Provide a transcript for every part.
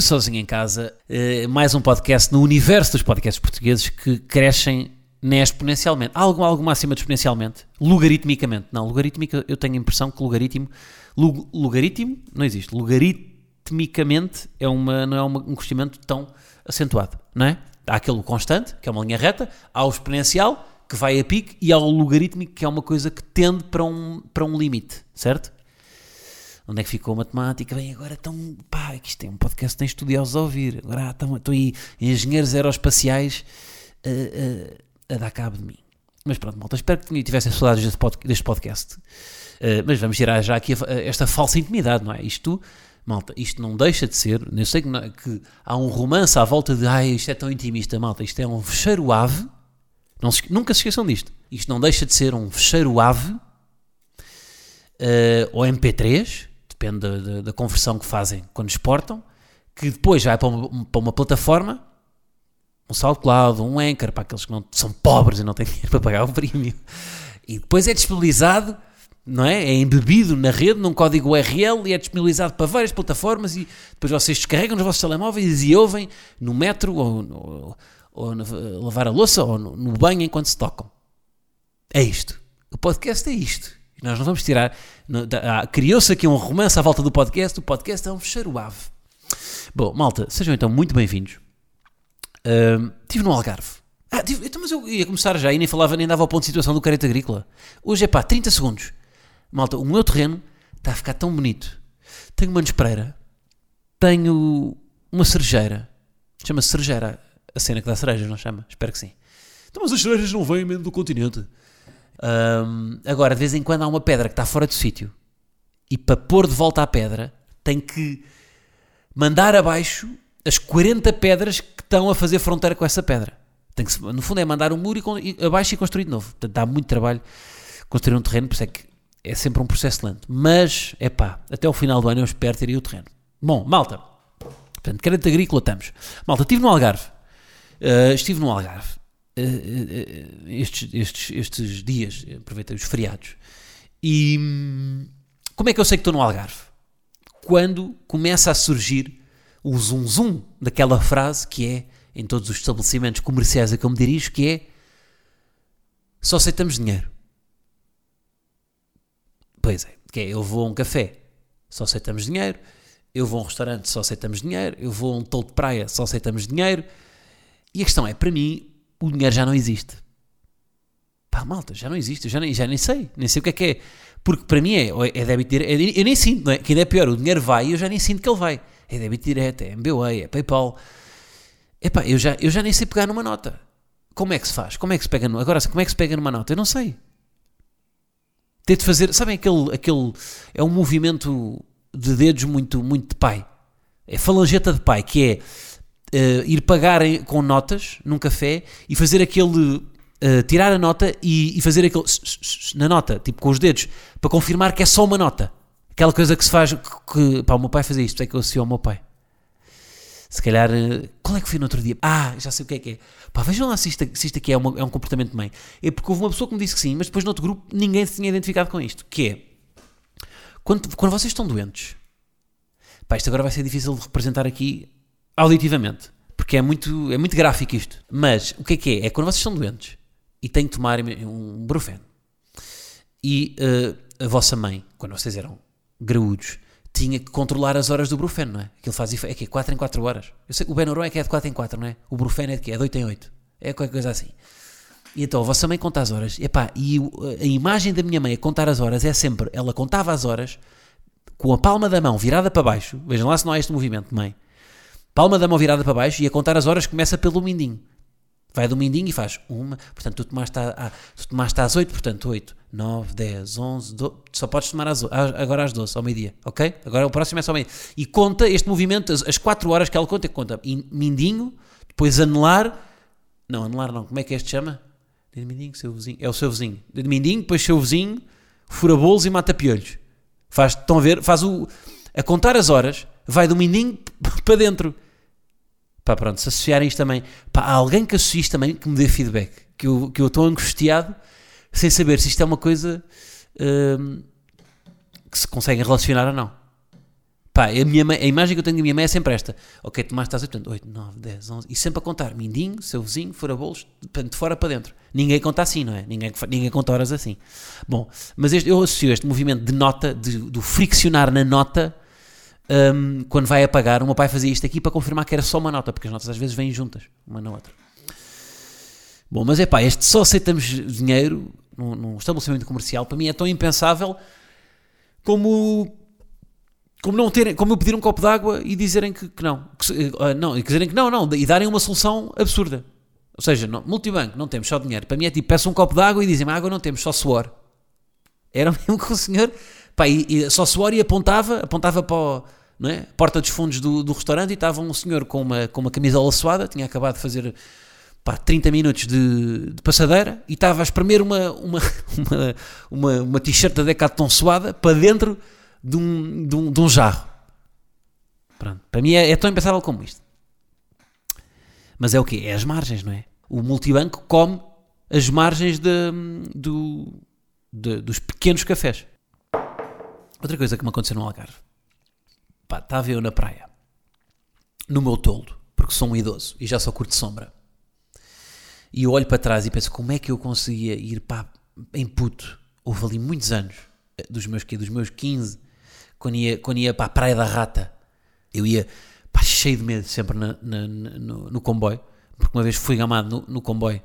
Sozinho em Casa, eh, mais um podcast no universo dos podcasts portugueses que crescem né, exponencialmente. Algo, algo acima de exponencialmente? Logaritmicamente. Não, logarítmica, eu tenho a impressão que logaritmo. Log, logaritmo não existe. Logaritmicamente é uma, não é uma, um crescimento tão acentuado, não é? Há aquele constante, que é uma linha reta, há o exponencial, que vai a pique, e há o logarítmico, que é uma coisa que tende para um, para um limite, certo? Onde é que ficou a matemática? Bem, agora estão. Pá, que isto é um podcast tem estudiosos a ouvir. Agora estão, estão aí engenheiros aeroespaciais a, a, a, dar cabo de mim. Mas pronto, malta, espero que tivessem saudades deste, pod, deste podcast. Uh, mas vamos tirar já aqui esta falsa intimidade, não é? Isto, malta, isto não deixa de ser. Eu sei que, não, que há um romance à volta de. Ai, isto é tão intimista, malta. Isto é um fecheiro ave. Não se, nunca se esqueçam disto. Isto não deixa de ser um fecheiro ave. Uh, ou MP3 depende da, da, conversão que fazem quando exportam, que depois vai para uma, para uma plataforma, um SoundCloud, um Anchor, para aqueles que não, são pobres e não têm dinheiro para pagar o premium, e depois é disponibilizado, não é? É embebido na rede, num código URL e é disponibilizado para várias plataformas e depois vocês descarregam nos vossos telemóveis e ouvem no metro ou, ou, ou no, lavar a louça ou no, no banho enquanto se tocam. É isto. O podcast é isto. Nós não vamos tirar. Ah, criou-se aqui um romance à volta do podcast. O podcast é um fecheiro ave. Bom, malta, sejam então muito bem-vindos. Uh, estive no Algarve. Ah, tive, então, mas eu ia começar já e nem falava, nem dava ao ponto de situação do careta agrícola. Hoje é pá, 30 segundos. Malta, o meu terreno está a ficar tão bonito. Tenho uma nespreira. Tenho uma cerejeira. Chama-se cerejeira. A cena que dá cerejas, não chama? Espero que sim. Então, mas as cerejas não vêm mesmo do continente. Um, agora, de vez em quando há uma pedra que está fora do sítio e para pôr de volta a pedra tem que mandar abaixo as 40 pedras que estão a fazer fronteira com essa pedra. Tem que, no fundo, é mandar um muro e, e, abaixo e construir de novo. Portanto, dá muito trabalho construir um terreno, por isso é que é sempre um processo lento. Mas, é pá, até o final do ano eu espero ter aí o terreno. Bom, malta, portanto, crédito agrícola estamos. Malta, estive no Algarve. Uh, estive no Algarve uh, estes, estes, estes dias, aproveitei os feriados. E hum, como é que eu sei que estou no Algarve? Quando começa a surgir o zum zum daquela frase que é em todos os estabelecimentos comerciais a que eu me dirijo, que é só aceitamos dinheiro. Pois é, que é, eu vou a um café, só aceitamos dinheiro, eu vou a um restaurante, só aceitamos dinheiro, eu vou a um tolo de praia, só aceitamos dinheiro. E a questão é, para mim, o dinheiro já não existe. Pá, malta, já não existe, eu já nem, já nem sei, nem sei o que é que é. Porque para mim é, é débito direto, é, eu nem sinto, não é? Que ainda é pior, o dinheiro vai e eu já nem sinto que ele vai. É débito direto, é MBWay, é PayPal. Epá, eu já, eu já nem sei pegar numa nota. Como é que se faz? Como é que se pega numa, agora, como é que se pega numa nota? Eu não sei. Ter de fazer, sabem aquele, aquele, é um movimento de dedos muito, muito de pai. É falangeta de pai, que é uh, ir pagar com notas num café e fazer aquele. Uh, tirar a nota e, e fazer aquele. na nota, tipo com os dedos, para confirmar que é só uma nota. Aquela coisa que se faz. Que, que, pá, o meu pai fazia isto, é que eu associo ao meu pai. Se calhar. Uh, qual é que foi no outro dia? Ah, já sei o que é que é. Pá, vejam lá se isto, se isto aqui é, uma, é um comportamento de mãe. É porque houve uma pessoa que me disse que sim, mas depois no outro grupo ninguém se tinha identificado com isto. Que é. Quando, quando vocês estão doentes. Pá, isto agora vai ser difícil de representar aqui auditivamente, porque é muito, é muito gráfico isto. Mas o que é que é? É quando vocês estão doentes e têm que tomar um brufen e uh, a vossa mãe, quando vocês eram graúdos, tinha que controlar as horas do brufen, não é? Aquilo faz é que é 4 em 4 horas. Eu sei o Benuron é que é de 4 em 4, não é? O brufen é de que é de 8 em 8. É qualquer coisa assim. E então a vossa mãe conta as horas. Epá, e a imagem da minha mãe a contar as horas é sempre, ela contava as horas com a palma da mão virada para baixo. Vejam lá se não há este movimento, mãe palma da mão virada para baixo e a contar as horas começa pelo mindinho. Vai do mindinho e faz uma, portanto tu tomaste, a, a, tu tomaste às 8, portanto 8, 9, 10, 11, 12, só podes tomar às, agora às 12, ao meio-dia, ok? Agora o próximo é só ao meio E conta este movimento, as, as 4 horas que ela conta, conta mindinho, depois anelar, não, anelar não, como é que este chama? Dedo mindinho, seu vizinho, é o seu vizinho. Dedo mindinho, depois seu vizinho, fura bolos e mata piolhos. Faz, estão a ver? Faz o, a contar as horas, vai do mindinho para dentro. Pá, pronto, se associarem isto também, pá, há alguém que associe isto também que me dê feedback, que eu, que eu estou angustiado sem saber se isto é uma coisa hum, que se conseguem relacionar ou não. Pá, a, minha, a imagem que eu tenho da minha mãe é sempre esta. Ok, Tomás, estás a 8, 8, 9, 10, 11, e sempre a contar. Mindinho, seu vizinho, fora bolos, de fora para dentro. Ninguém conta assim, não é? Ninguém, ninguém conta horas assim. Bom, mas este, eu associo este movimento de nota, de, do friccionar na nota, um, quando vai apagar, o meu pai fazia isto aqui para confirmar que era só uma nota, porque as notas às vezes vêm juntas, uma na outra. Bom, mas é pá, este só aceitamos dinheiro num, num estabelecimento comercial, para mim é tão impensável como como não terem, como eu pedir um copo de água e dizerem que, que não, que, uh, não, e dizerem que não, não, e darem uma solução absurda. Ou seja, não, multibanco, não temos só dinheiro. Para mim é tipo, peço um copo de água e dizem água não temos, só suor. Era mesmo que o senhor Pá, e, e só suor e apontava, apontava para a não é? porta dos fundos do, do restaurante e estava um senhor com uma, com uma camisola suada, tinha acabado de fazer pá, 30 minutos de, de passadeira e estava a espremer uma, uma, uma, uma, uma t-shirt da Decathlon suada para dentro de um, de um, de um jarro. Pronto. Para mim é, é tão impensável como isto. Mas é o quê? É as margens, não é? O multibanco come as margens de, do, de, dos pequenos cafés. Outra coisa que me aconteceu no Algarve. Pá, estava eu na praia. No meu toldo. Porque sou um idoso e já só curto sombra. E eu olho para trás e penso como é que eu conseguia ir em puto. Houve ali muitos anos. Eh, dos meus, dos meus 15. Quando ia, quando ia para a Praia da Rata. Eu ia pá, cheio de medo sempre na, na, no, no, comboio. Porque uma vez fui gamado no, no comboio.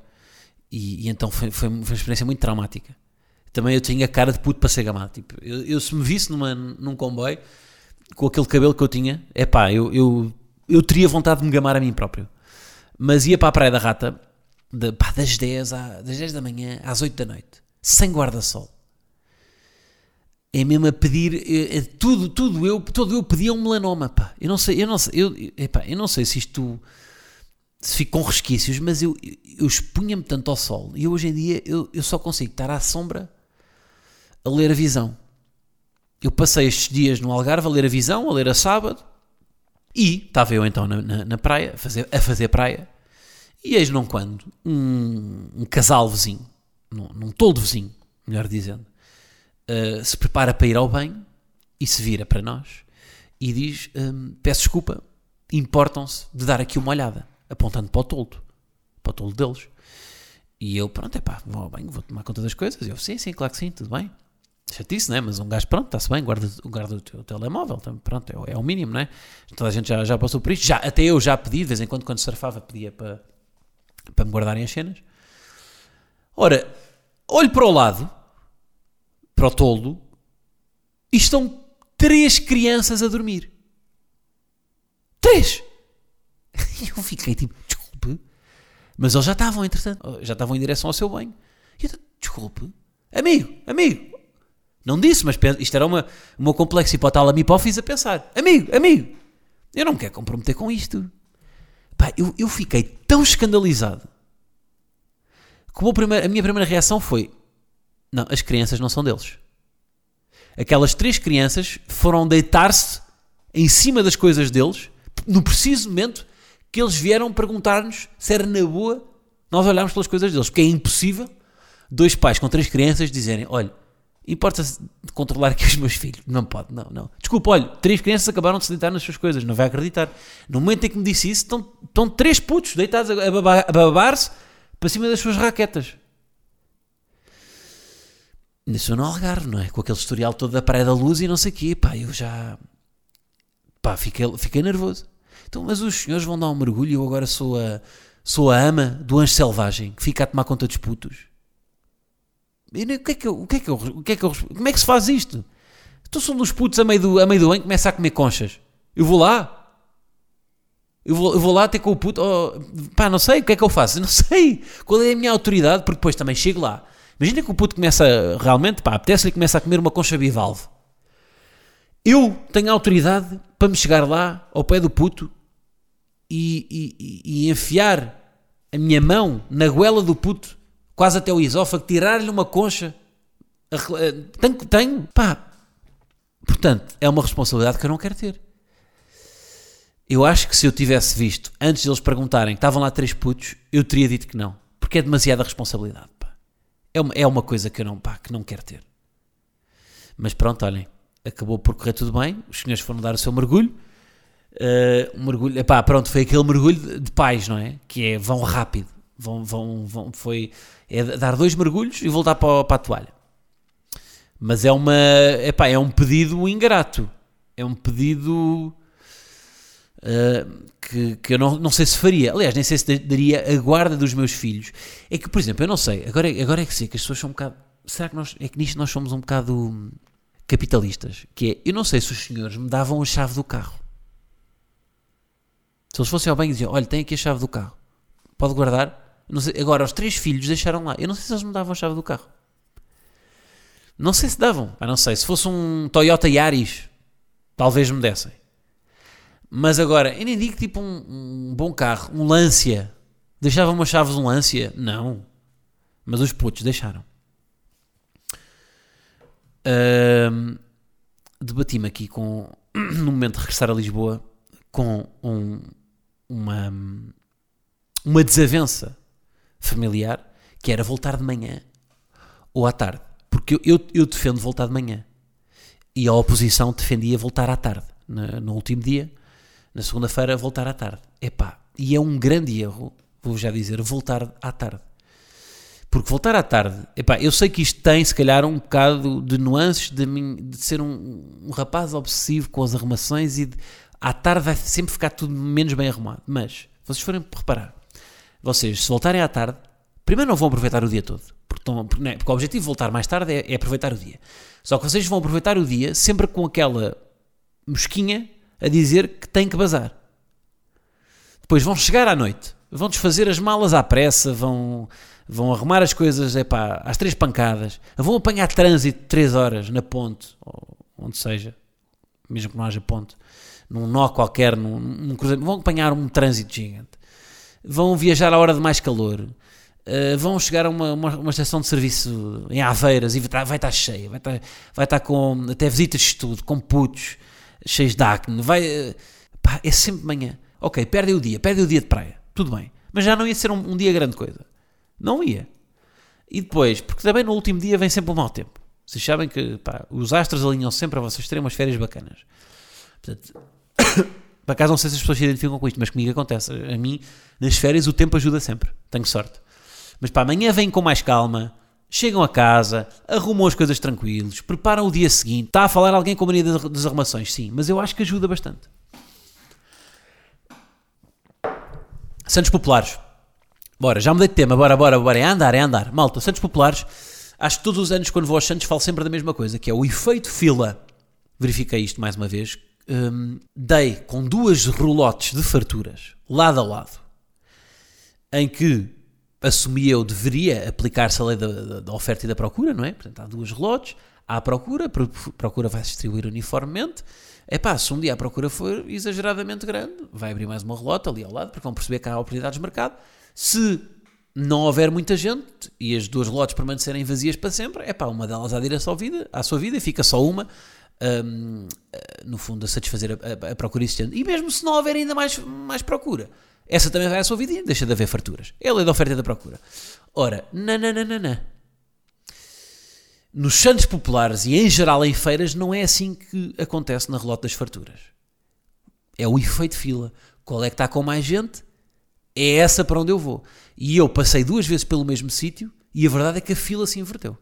E, e então foi, foi uma experiência muito traumática também eu tinha cara de puto para ser gamado. Tipo, eu, eu, se me visse numa, num comboio com aquele cabelo que eu tinha, é pá, eu, eu, eu teria vontade de me gamar a mim próprio. Mas ia para a Praia da Rata de, pá, das, 10 à, das 10 da manhã às 8 da noite, sem guarda-sol. É mesmo a pedir é, é, tudo, tudo eu, todo eu pedia um melanoma, pá. Eu não sei, eu não sei, eu, epá, eu não sei se isto se fico com resquícios, mas eu, eu expunha-me tanto ao sol e hoje em dia eu, eu só consigo estar à sombra a ler a visão. Eu passei estes dias no Algarve a ler a visão, a ler a sábado, e estava eu então na, na, na praia, a fazer, a fazer praia, e eis não quando um, um casal vizinho, num, num toldo vizinho, melhor dizendo, uh, se prepara para ir ao banho e se vira para nós e diz: um, Peço desculpa, importam-se de dar aqui uma olhada, apontando para o toldo, para o toldo deles. E eu, pronto, é pá, vou ao banho, vou tomar conta das coisas. E eu, sim, sim, claro que sim, tudo bem chatice, né? Mas um gajo, pronto, está-se bem, guarda, guarda o teu telemóvel, pronto, é, é, o mínimo, né? Toda a gente já, já passou por isto, já, até eu já pedi, de vez em quando, quando surfava, pedia para, para me guardarem as cenas. Ora, olho para o lado, para o toldo, e estão três crianças a dormir. Três! E eu fiquei tipo, desculpe, mas eles já estavam, entretanto, já estavam em direção ao seu banho. E eu, desculpe, amigo, amigo, não disse, mas isto era uma, uma complexo hipotálamo hipófise a pensar. Amigo, amigo, eu não me quero comprometer com isto. Pá, eu, eu fiquei tão escandalizado. Primeira, a minha primeira reação foi: não, as crianças não são deles. Aquelas três crianças foram deitar-se em cima das coisas deles, no preciso momento que eles vieram perguntar-nos se era na boa nós olharmos pelas coisas deles. Porque é impossível dois pais com três crianças dizerem: olha Importa-se de controlar aqui os meus filhos. Não pode, não, não. Desculpa, olha, três crianças acabaram de se deitar nas suas coisas, não vai acreditar. No momento em que me disse isso, estão, estão três putos deitados a, a babar-se para cima das suas raquetas. Isso no Algarve, não é? Com aquele historial todo da Praia da Luz e não sei o quê. Pá, eu já... Pá, fiquei, fiquei nervoso. Então, mas os senhores vão dar um mergulho e eu agora sou a, sou a ama do anjo selvagem que fica a tomar conta dos putos. O que é que o que é que o é como é que se faz isto? Então são dos putos a meio do, a meio do banho começa a comer conchas. Eu vou lá. Eu vou, eu vou lá ter com o puto, oh, pá, não sei, o que é que eu faço? Não sei qual é a minha autoridade, porque depois também chego lá. Imagina que o puto começa, realmente, pá, apetece-lhe começa a comer uma concha bivalve. Eu tenho autoridade para me chegar lá, ao pé do puto, e, e, e enfiar a minha mão na goela do puto, quase até o esófago, tirar-lhe uma concha. Tenho, tenho, pá. Portanto, é uma responsabilidade que eu não quero ter. Eu acho que se eu tivesse visto, antes de eles perguntarem, estavam lá três putos, eu teria dito que não. Porque é demasiada responsabilidade, pá. É uma, é uma coisa que eu não, pá, que não quero ter. Mas pronto, olhem, acabou por correr tudo bem, os senhores foram dar o seu mergulho, uh, um mergulho, epá, pronto, foi aquele mergulho de paz, não é? Que é, vão rápido, vão, vão, vão, foi, é dar dois mergulhos e voltar para, para a toalha. Mas é uma, epá, é um pedido ingrato, é um pedido... Uh, que, que eu não, não sei se faria. Aliás, nem sei se daria a guarda dos meus filhos. É que, por exemplo, eu não sei. Agora, agora é que sei que as pessoas são um bocado. Será que nós. É que nisto nós somos um bocado capitalistas, que é, eu não sei se os senhores me davam a chave do carro. Se eles fossem ao banho e diziam, olha, tem aqui a chave do carro, pode guardar? Sei, agora, os três filhos deixaram lá. Eu não sei se eles me davam a chave do carro. Não sei se davam. Ah, não sei. Se fosse um Toyota Yaris, talvez me dessem. Mas agora, eu nem digo tipo um, um bom carro, um Lancia. Deixavam as chaves de um Lancia? Não. Mas os putos deixaram. Uh, Debati-me aqui com, no momento de regressar a Lisboa, com um, uma, uma desavença familiar, que era voltar de manhã ou à tarde. Porque eu, eu, eu defendo voltar de manhã. E a oposição defendia voltar à tarde. No, no último dia, na segunda-feira, voltar à tarde. Epá, e é um grande erro, vou já dizer, voltar à tarde. Porque voltar à tarde, epá, eu sei que isto tem se calhar um bocado de nuances de, mim, de ser um, um, rapaz obsessivo com as arrumações e de, à tarde vai sempre ficar tudo menos bem arrumado. Mas, vocês forem reparar, vocês se voltarem à tarde, primeiro não vão aproveitar o dia todo. Porque, estão, porque, é, porque o objetivo de voltar mais tarde é, é aproveitar o dia. Só que vocês vão aproveitar o dia sempre com aquela mosquinha a dizer que tem que bazar. Depois vão chegar à noite, vão desfazer as malas à pressa, vão vão arrumar as coisas epá, às três pancadas, vão apanhar trânsito três horas na ponte, ou onde seja, mesmo que não haja ponte, num nó qualquer, num, num cruzeiro, vão apanhar um trânsito gigante, vão viajar à hora de mais calor, uh, vão chegar a uma, uma, uma, estação de serviço em Aveiras e vai estar, cheia, vai estar, vai estar com até visitas de estudo, com putos cheios de acne, vai, uh, pá, é sempre manhã. Ok, perdem o dia, perdem o dia de praia, tudo bem, mas já não ia ser um, um dia grande coisa. Não ia. E depois, porque também no último dia vem sempre o mau tempo. Vocês sabem que pá, os astros alinham sempre a vocês terem umas férias bacanas. Portanto, para acaso não sei se as pessoas se identificam com isto, mas comigo acontece. A mim, nas férias, o tempo ajuda sempre. Tenho sorte. Mas para amanhã vêm com mais calma, chegam a casa, arrumam as coisas tranquilos, preparam o dia seguinte. Está a falar alguém com a mania das arrumações? Sim, mas eu acho que ajuda bastante. Santos Populares. Bora, já mudei de tema, bora, bora, bora, é andar, é andar. Malta, Santos Populares, acho que todos os anos quando vou aos Santos falo sempre da mesma coisa, que é o efeito fila. Verifiquei isto mais uma vez. Um, dei com duas rolotes de farturas, lado a lado, em que assumi eu deveria aplicar-se a lei da, da, da, oferta e da procura, não é? Portanto, há duas relotes, há a procura, a procura vai se distribuir uniformemente. É pá, se um dia a procura for exageradamente grande, vai abrir mais uma relota ali ao lado, porque vão perceber que há oportunidades de mercado se não houver muita gente e as duas lotes permanecerem vazias para sempre, é pá, uma delas à direção à, vida, à sua vida e fica só uma, um, no fundo, a satisfazer a, a, a, procura existente. E mesmo se não houver ainda mais, mais procura, essa também vai à sua vida e deixa de haver farturas. É a lei da oferta e da procura. Ora, nananana. Nos santos populares e em geral em feiras, não é assim que acontece na relota das farturas. É o efeito fila. Qual é que está com mais gente? é essa para onde eu vou. E eu passei duas vezes pelo mesmo sítio e a verdade é que a fila se inverteu.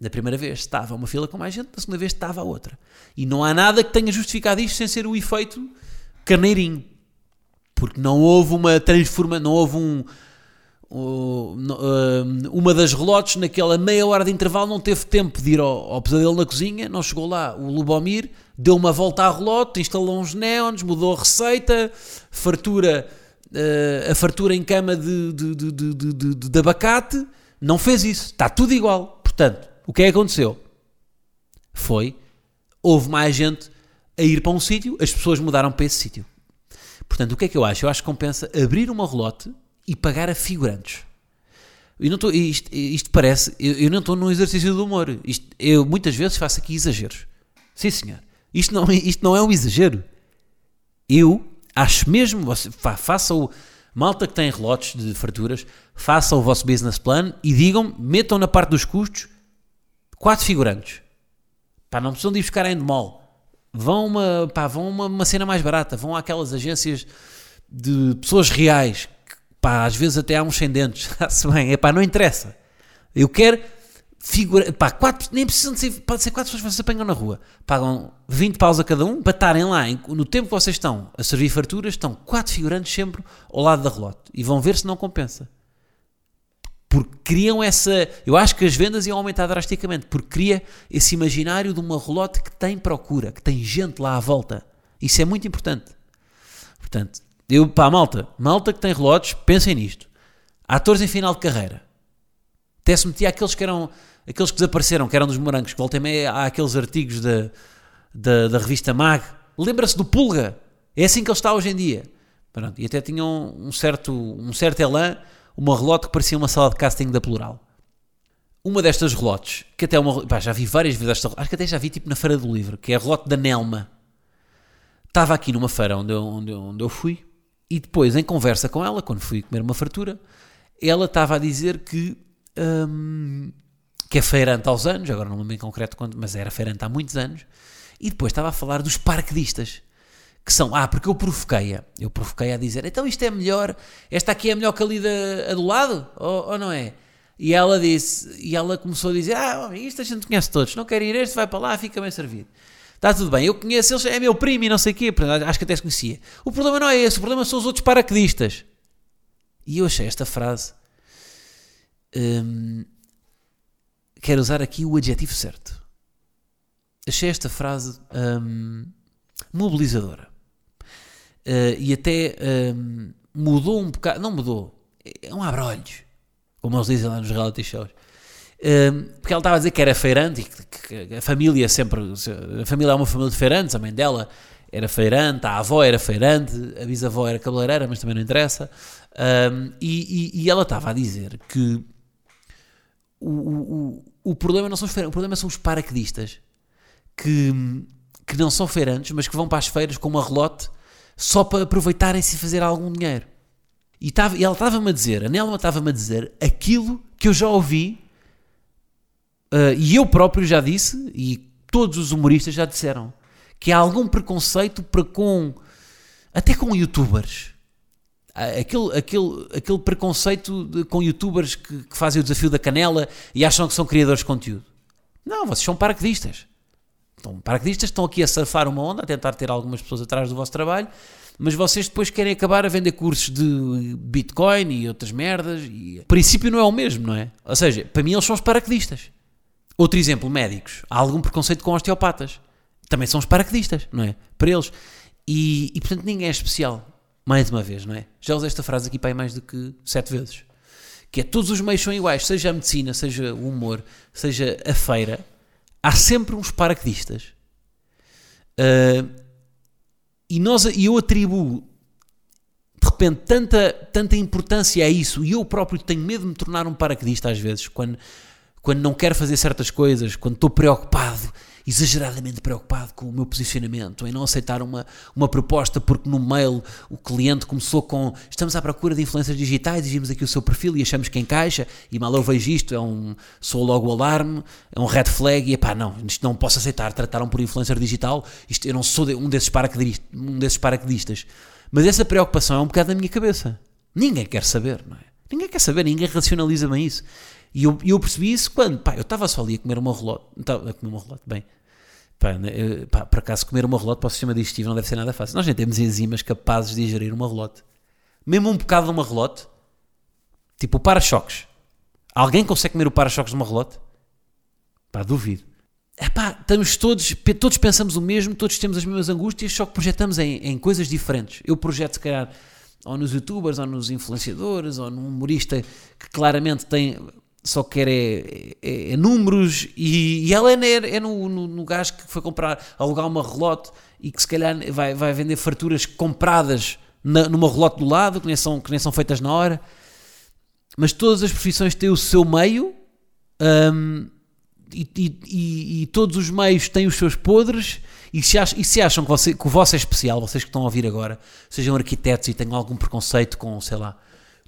Da primeira vez estava uma fila com mais gente, da segunda vez estava a outra. E não há nada que tenha justificado isto sem ser o efeito carneirinho. Porque não houve uma transformação, não houve um, uma das relotes, naquela meia hora de intervalo, não teve tempo de ir ao, ao pesadelo na cozinha, não chegou lá. O Lubomir deu uma volta à relote, instalou uns neons, mudou a receita, fartura, uh, a fartura em cama de, de, de- de- de abacate, não fez isso, está tudo igual. Portanto, o que é que aconteceu? Foi, houve mais gente a ir para um sítio, as pessoas mudaram para esse sítio. Portanto, o que é que eu acho? Eu acho que compensa abrir uma relote e pagar a figurantes. Eu não estou, isto, isto parece, eu, eu não estou num exercício de humor. Isto, eu muitas vezes faço aqui exageros. Sim, senhor. Isto não, isto não é um exagero. Eu acho mesmo, fa, faça o malta que tem relotes de farturas, faça o vosso business plan e digam, metam na parte dos custos quatro figurantes. Pá, não precisam de ir buscar a endemol. Vão uma, pá, vão uma, uma cena mais barata, vão àquelas agências de pessoas reais, que, pá, às vezes até há uns sem dentes, se bem, é pá, não interessa. Eu quero figura, pá, quatro, nem precisam de ser, pode ser quatro pessoas que vocês apanham na rua, pagam 20 paus a cada um para estarem lá, no tempo que vocês estão a servir farturas, estão quatro figurantes sempre ao lado da relote e vão ver se não compensa porque criam essa. Eu acho que as vendas iam aumentar drasticamente, porque cria esse imaginário de uma relote que tem procura, que tem gente lá à volta. Isso é muito importante. Portanto, eu, pá, malta, malta que tem relotes, pensem nisto. Atores em final de carreira. Até se metia aqueles que eram. Aqueles que desapareceram, que eram dos morangos, que volta meia há aqueles artigos da, da, da revista Mag. Lembra-se do Pulga? É assim que ele está hoje em dia. Pronto, e até tinham um certo, um certo elan, uma relote que parecia uma sala de casting da Plural. Uma destas relotes, que até é uma. Pá, já vi várias vezes esta acho que até já vi tipo na Feira do Livro, que é a relote da Nelma. Estava aqui numa feira onde eu, onde, eu, onde eu fui, e depois, em conversa com ela, quando fui comer uma fartura, ela estava a dizer que. hum, que é feirante aos anos, agora não me lembro em concreto quando, mas era feirante há muitos anos, e depois estava a falar dos paraquedistas, que são, ah, porque eu provoquei-a, eu provoquei-a a dizer, então isto é melhor, esta aqui é melhor que ali da, a do lado, ou, ou não é? E ela disse, e ela começou a dizer, ah, isto a gente conhece todos, não quer ir este, vai para lá, fica bem servido. Está tudo bem, eu conheço eles, é meu primo e não sei o quê, acho que até se conhecia. O problema não é esse, o problema são os outros paraquedistas. E eu achei esta frase, hum, quero usar aqui o adjetivo certo. Achei esta frase hum, mobilizadora. Uh, e até hum, mudou um bocado, não mudou, é um abrolhos, como eles dizem lá nos reality shows. Hum, porque ela estava a dizer que era feirante e que, que a família sempre, a família é uma família de feirantes, a mãe dela era feirante, a avó era feirante, a bisavó era cabeleireira, mas também não interessa. Hum, e, e- e ela estava a dizer que o, o, o problema não são os feirantes, o problema são os paraquedistas que, que não são feirantes, mas que vão para as feiras com uma relote só para aproveitarem-se e fazer algum dinheiro. E, estava- e ela estava-me a dizer, a Nelma estava-me a dizer aquilo que eu já ouvi ah, e eu próprio já disse, e todos os humoristas já disseram, que há algum preconceito para com, até com youtubers. Ah, Aquele, aquele, aquele preconceito de- com youtubers que, que fazem o desafio da canela e acham que são criadores de conteúdo. Não, vocês são paraquedistas. Então, paraquedistas estão aqui a surfar uma onda, a tentar ter algumas pessoas atrás do vosso trabalho, mas vocês depois querem acabar a vender cursos de Bitcoin e outras merdas. E... O princípio não é o mesmo, não é? Ou seja, para mim eles são os paraquedistas. Outro exemplo, médicos. Há algum preconceito com osteopatas. Também são os paraquedistas, não é? Para eles. E, e, portanto ninguém é especial. Mais uma vez, não é? Já usei esta frase aqui para aí mais do que sete vezes. Que é todos os meios são iguais, seja a medicina, seja o humor, seja a feira, há sempre uns paraquedistas. Ah, e, nós, e eu atribuo de repente tanta, tanta importância a isso e eu próprio tenho medo de me tornar um paraquedista às vezes quando, quando não quero fazer certas coisas, quando estou preocupado, exageradamente preocupado com o meu posicionamento, em não aceitar uma, uma proposta porque no mail o cliente começou com estamos à procura de influências digitais e vimos aqui o seu perfil e achamos que encaixa e mal eu vejo isto, é um, sou logo o alarme, é um red flag e pá, não, isto não posso aceitar, trataram por influencer digital, isto, eu não sou de- um desses paraquedistas, um desses paraquedistas. Mas essa preocupação é um bocado na minha cabeça. Ninguém quer saber, não é? Ninguém quer saber, ninguém racionaliza bem isso. E eu, eu percebi isso quando, pá, eu estava só ali a comer uma relote, a comer uma relote, bem, pá, né, pá, por acaso comer uma relote para o sistema digestivo não deve ser nada fácil. Nós nem temos enzimas capazes de digerir uma relote. Mesmo um bocado de uma relote, Tipo o para-choques. Alguém consegue comer o para-choques de uma relote? Pá, duvido. Epá, estamos todos, todos pensamos o mesmo, todos temos as mesmas angústias, só que projetamos em, em coisas diferentes. Eu projeto, se calhar, ou nos youtubers, ou nos influenciadores, ou num humorista que claramente tem, só quer é, é- é números, e, e ela é, é no, no, no gajo que foi comprar, alugar uma relote e que se calhar vai, vai vender farturas compradas na, numa relote do lado, que nem, são, que nem são feitas na hora. Mas todas as profissões têm o seu meio. hum, e, e- e- todos os meios têm os seus podres e se, ach- e se acham que, você- que o vosso é especial, vocês que estão a ouvir agora, sejam arquitetos e tenham algum preconceito com, sei lá,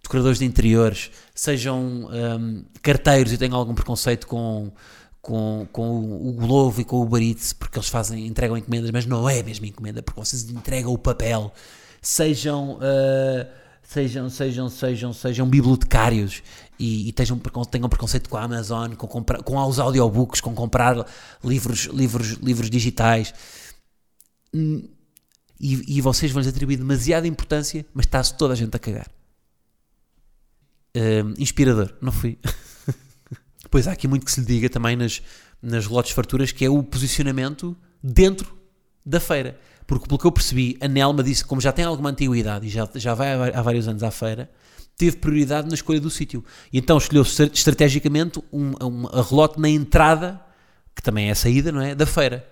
decoradores de interiores, sejam hum, carteiros e tenham algum preconceito com, com, com o, Glovo e com o Uber Eats, porque eles fazem, entregam encomendas, mas não é mesmo encomenda, porque vocês entregam o papel, sejam... ah, sejam, sejam, sejam, sejam bibliotecários e, e tenham, tenham preconceito com a Amazon, com, comprar, com os audiobooks, com comprar livros, livros, livros digitais. Hum, E, e vocês vão-lhes atribuir demasiada importância, mas está-se toda a gente a cagar. Hum, inspirador, não fui. pois há aqui muito que se lhe diga também nas, nas lotes farturas, que é o posicionamento dentro da feira. Porque, pelo que eu percebi, a Nelma disse que, como já tem alguma antiguidade e já, já vai há há vários anos à feira, teve prioridade na escolha do sítio. E então escolheu estra- estrategicamente um, um, relote na entrada, que também é a saída, não é? Da feira.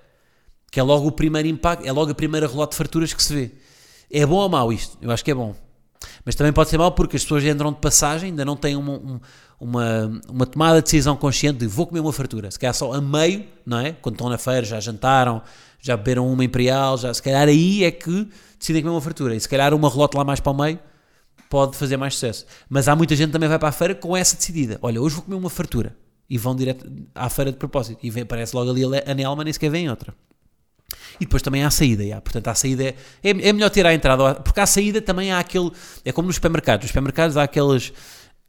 Que é logo o primeiro impacto, é logo a primeira relote de farturas que se vê. É bom ou mau isto? Eu acho que é bom. Mas também pode ser mau porque as pessoas entram de passagem, ainda não têm uma, um- uma, uma tomada de decisão consciente de vou comer uma fartura. Se calhar só a meio, não é? Quando estão na feira, já jantaram, já beberam uma imperial, já, se calhar aí é que decidem comer uma fartura. E se calhar uma relote lá mais para o meio pode fazer mais sucesso. Mas há muita gente que também vai para a feira com essa decidida. Olha, hoje vou comer uma fartura. E vão direto à feira de propósito. E vem, aparece logo ali a Nelma, nem sequer vem outra. E depois também há a saída, já. portanto a saída é, é, é melhor ter à entrada, porque à saída também há aquele, é como nos supermercados, nos supermercados há aqueles,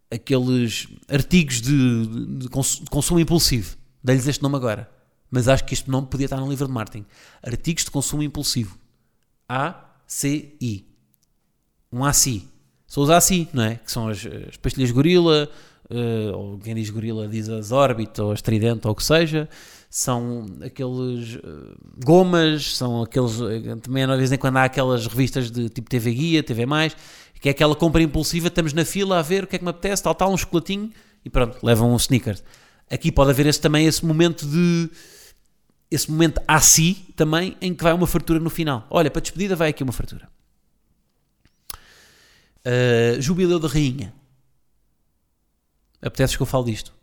aqueles artigos de, de- de cons- de consumo impulsivo, dei-lhes este nome agora, mas acho que este nome podia estar no livro de marketing, artigos de consumo impulsivo, A-C-I, um ACI, são os ACI, não é? Que são as, as pastilhas gorila, eh, ou quem diz gorila diz as Orbit, ou as Trident, ou o que seja, são aqueles eh, gomas, são aqueles, eh, também de vez em quando há aquelas revistas de tipo TV Guia, TV+, que é aquela compra impulsiva, estamos na fila a ver o que é que me apetece, tal, tal, um chocolatinho, e pronto, levam um sneakers. Aqui pode haver esse, também esse momento de esse momento a si também em que vai uma fartura no final. Olha, para despedida vai aqui uma fartura. Uh, jubileu da rainha. Apetece que eu falo disto.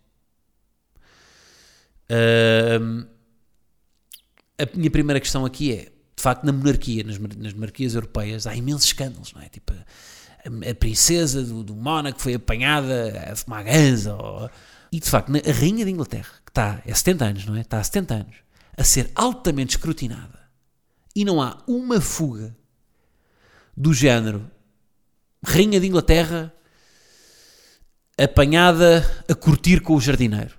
A minha primeira questão aqui é, de facto, na monarquia, nas, nas monarquias europeias, há imensos escândalos, não é? Tipo, a, a princesa do, do Mónaco foi apanhada a fumar ganza, ou- e de facto, a rainha de Inglaterra, que está há 70 anos, não é? Está há 70 anos, a ser altamente escrutinada, e não há uma fuga do género Rainha de Inglaterra apanhada a curtir com o jardineiro.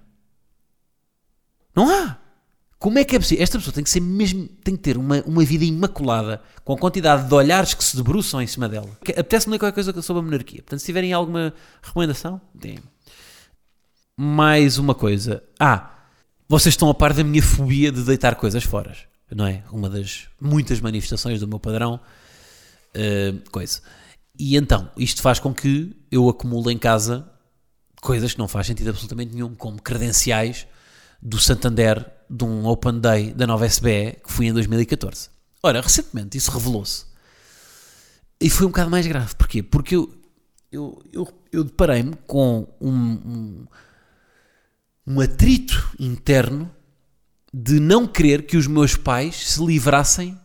Não há. Como é que é possível? Esta pessoa tem que ser mesmo, tem que ter uma, uma vida imaculada com a quantidade de olhares que se debruçam em cima dela. Apetece-me ler qualquer coisa sobre a monarquia. Portanto, se tiverem alguma recomendação, deem. Mais uma coisa. Ah, vocês estão a par da minha fobia de deitar coisas fora, não é? Uma das muitas manifestações do meu padrão. uh, coisa. E então, isto faz com que eu acumule em casa coisas que não faz sentido absolutamente nenhum, como credenciais do Santander de um Open Day da nova SBE que fui em 2014. Ora, recentemente isso revelou-se. E foi um bocado mais grave. Porquê? Porque eu, eu, eu, eu deparei-me com um, um, um atrito interno de não querer que os meus pais se livrassem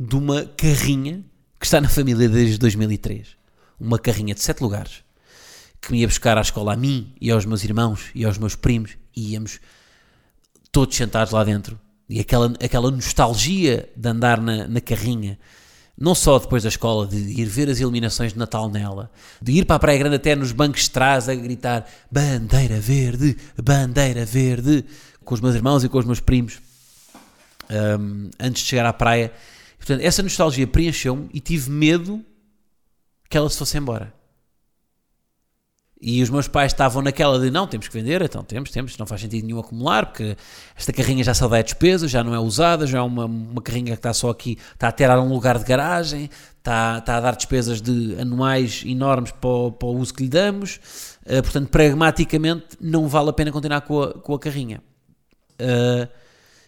de uma carrinha que está na família desde 2003. Uma carrinha de sete lugares que me ia buscar à escola a mim e aos meus irmãos e aos meus primos e íamos todos sentados lá dentro. E aquela, aquela nostalgia de andar na, na carrinha, não só depois da escola, de ir ver as iluminações de Natal nela, de ir para a Praia Grande até nos bancos de trás a gritar bandeira verde, bandeira verde, com os meus irmãos e com os meus primos, um, antes de chegar à praia. Portanto, essa nostalgia preencheu-me e tive medo que ela se fosse embora. E os meus pais estavam naquela de não, temos que vender, então temos, temos, não faz sentido nenhum acumular, porque esta carrinha já só dá despesa, já não é usada, já é uma, uma carrinha que está só aqui, está a ter um lugar de garagem, está, está a dar despesas de anuais enormes para o, para o uso que lhe damos, uh, portanto, pragmaticamente, não vale a pena continuar com a, com a carrinha. Uh,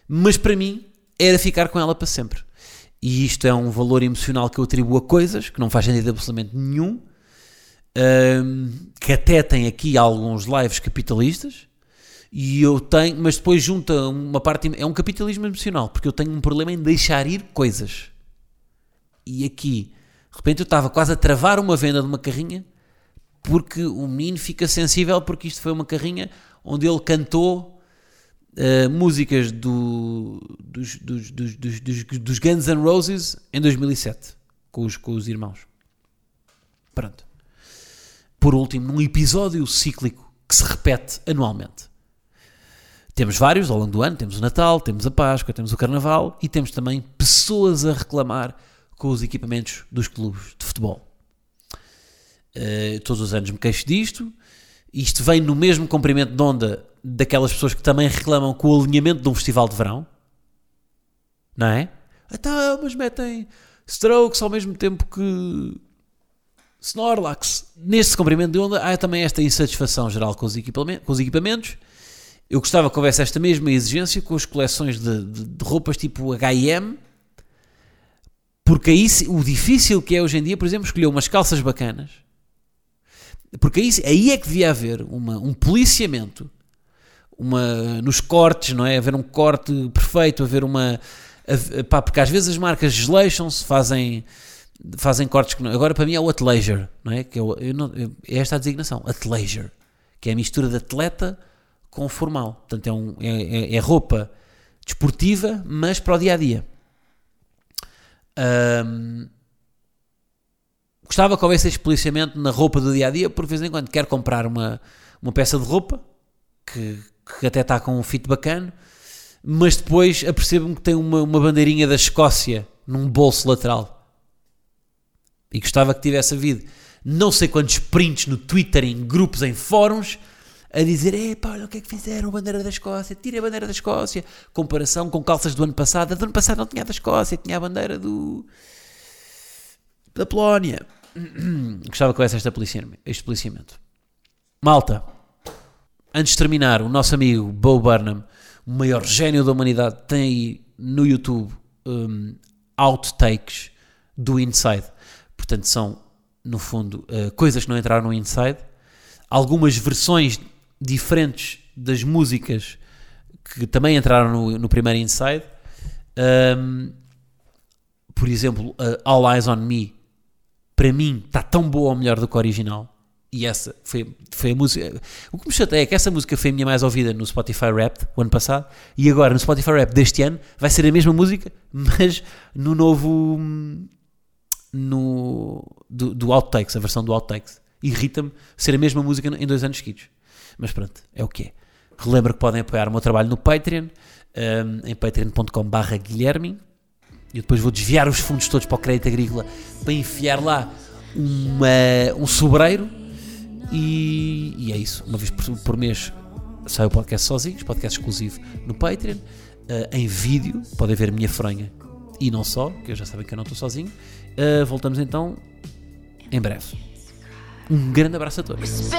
mas para mim, era ficar com ela para sempre. E isto é um valor emocional que eu atribuo a coisas que não faz sentido absolutamente nenhum um, que até tem aqui alguns lives capitalistas, e eu tenho, mas depois junta uma parte, é um capitalismo emocional, porque eu tenho um problema em deixar ir coisas. E aqui, de repente eu estava quase a travar uma venda de uma carrinha, porque o menino fica sensível, porque isto foi uma carrinha onde ele cantou uh, músicas do, dos, dos, dos, dos, Guns N' Roses em 2007, com os, com os irmãos. Pronto por último, num episódio cíclico que se repete anualmente. Temos vários ao longo do ano, temos o Natal, temos a Páscoa, temos o Carnaval e temos também pessoas a reclamar com os equipamentos dos clubes de futebol. Uh, todos os anos me queixo disto. Isto vem no mesmo comprimento de onda daquelas pessoas que também reclamam com o alinhamento de um festival de verão. Não é? Então, mas metem strokes ao mesmo tempo que Snorlax. Neste comprimento de onda há também esta insatisfação geral com os, equipamentos, com os equipamentos. Eu gostava que houvesse esta mesma exigência com as coleções de, de, de roupas tipo H&M, porque aí o difícil que é hoje em dia, por exemplo, escolher umas calças bacanas, porque aí, aí é que devia haver uma, um policiamento uma, nos cortes, não é? Haver um corte perfeito, haver uma. A, pá, porque às vezes as marcas desleixam-se, fazem fazem cortes que agora para mim é o athleisure, não é? Que é, eu não, é esta a designação, athleisure, que é a mistura de atleta com formal. Portanto, é, um, é, é, é roupa desportiva, mas para o dia a dia. Um, gostava que houvesse este policiamento na roupa do dia a dia, por vez em quando quero comprar uma, uma peça de roupa que, que até está com um fit bacana, mas depois apercebo-me que tem uma, uma bandeirinha da Escócia num bolso lateral e gostava que tivesse havido não sei quantos prints no Twitter, em grupos, em fóruns, a dizer: Epá, olha o que é que fizeram, a bandeira da Escócia, tira a bandeira da Escócia. Comparação com calças do ano passado. A do ano passado não tinha a da Escócia, tinha a bandeira do. da Polónia. Gostava que houvesse este policiamento. Malta, antes de terminar, o nosso amigo Bo Burnham, o maior gênio da humanidade, tem aí no YouTube um, outtakes do Inside. Portanto, são, no fundo, uh, coisas que não entraram no Inside. Algumas versões diferentes das músicas que também entraram no, no primeiro Inside. Um, por exemplo, uh, All Eyes on Me, para mim, está tão boa ou melhor do que o original. E essa foi, foi a música. O que me chateia é que essa música foi a minha mais ouvida no Spotify Rap o ano passado. E agora no Spotify Rap deste ano vai ser a mesma música, mas no novo no, do, do Outtakes, a versão do Outtakes. Irrita-me ser a mesma música em dois anos seguidos. Mas pronto, é o que é. Relembro que podem apoiar o meu trabalho no Patreon, um, em patreon.com.br Guilherme. E depois vou desviar os fundos todos para o crédito agrícola para enfiar lá uma, um sobreiro. E, e, é isso. Uma vez por, por mês sai o podcast sozinhos, podcast exclusivo no Patreon. Uh, em vídeo, podem ver a minha fronha e não só, que eu já sabem que eu não estou sozinho. Uh, voltamos então em breve. Um grande abraço a todos.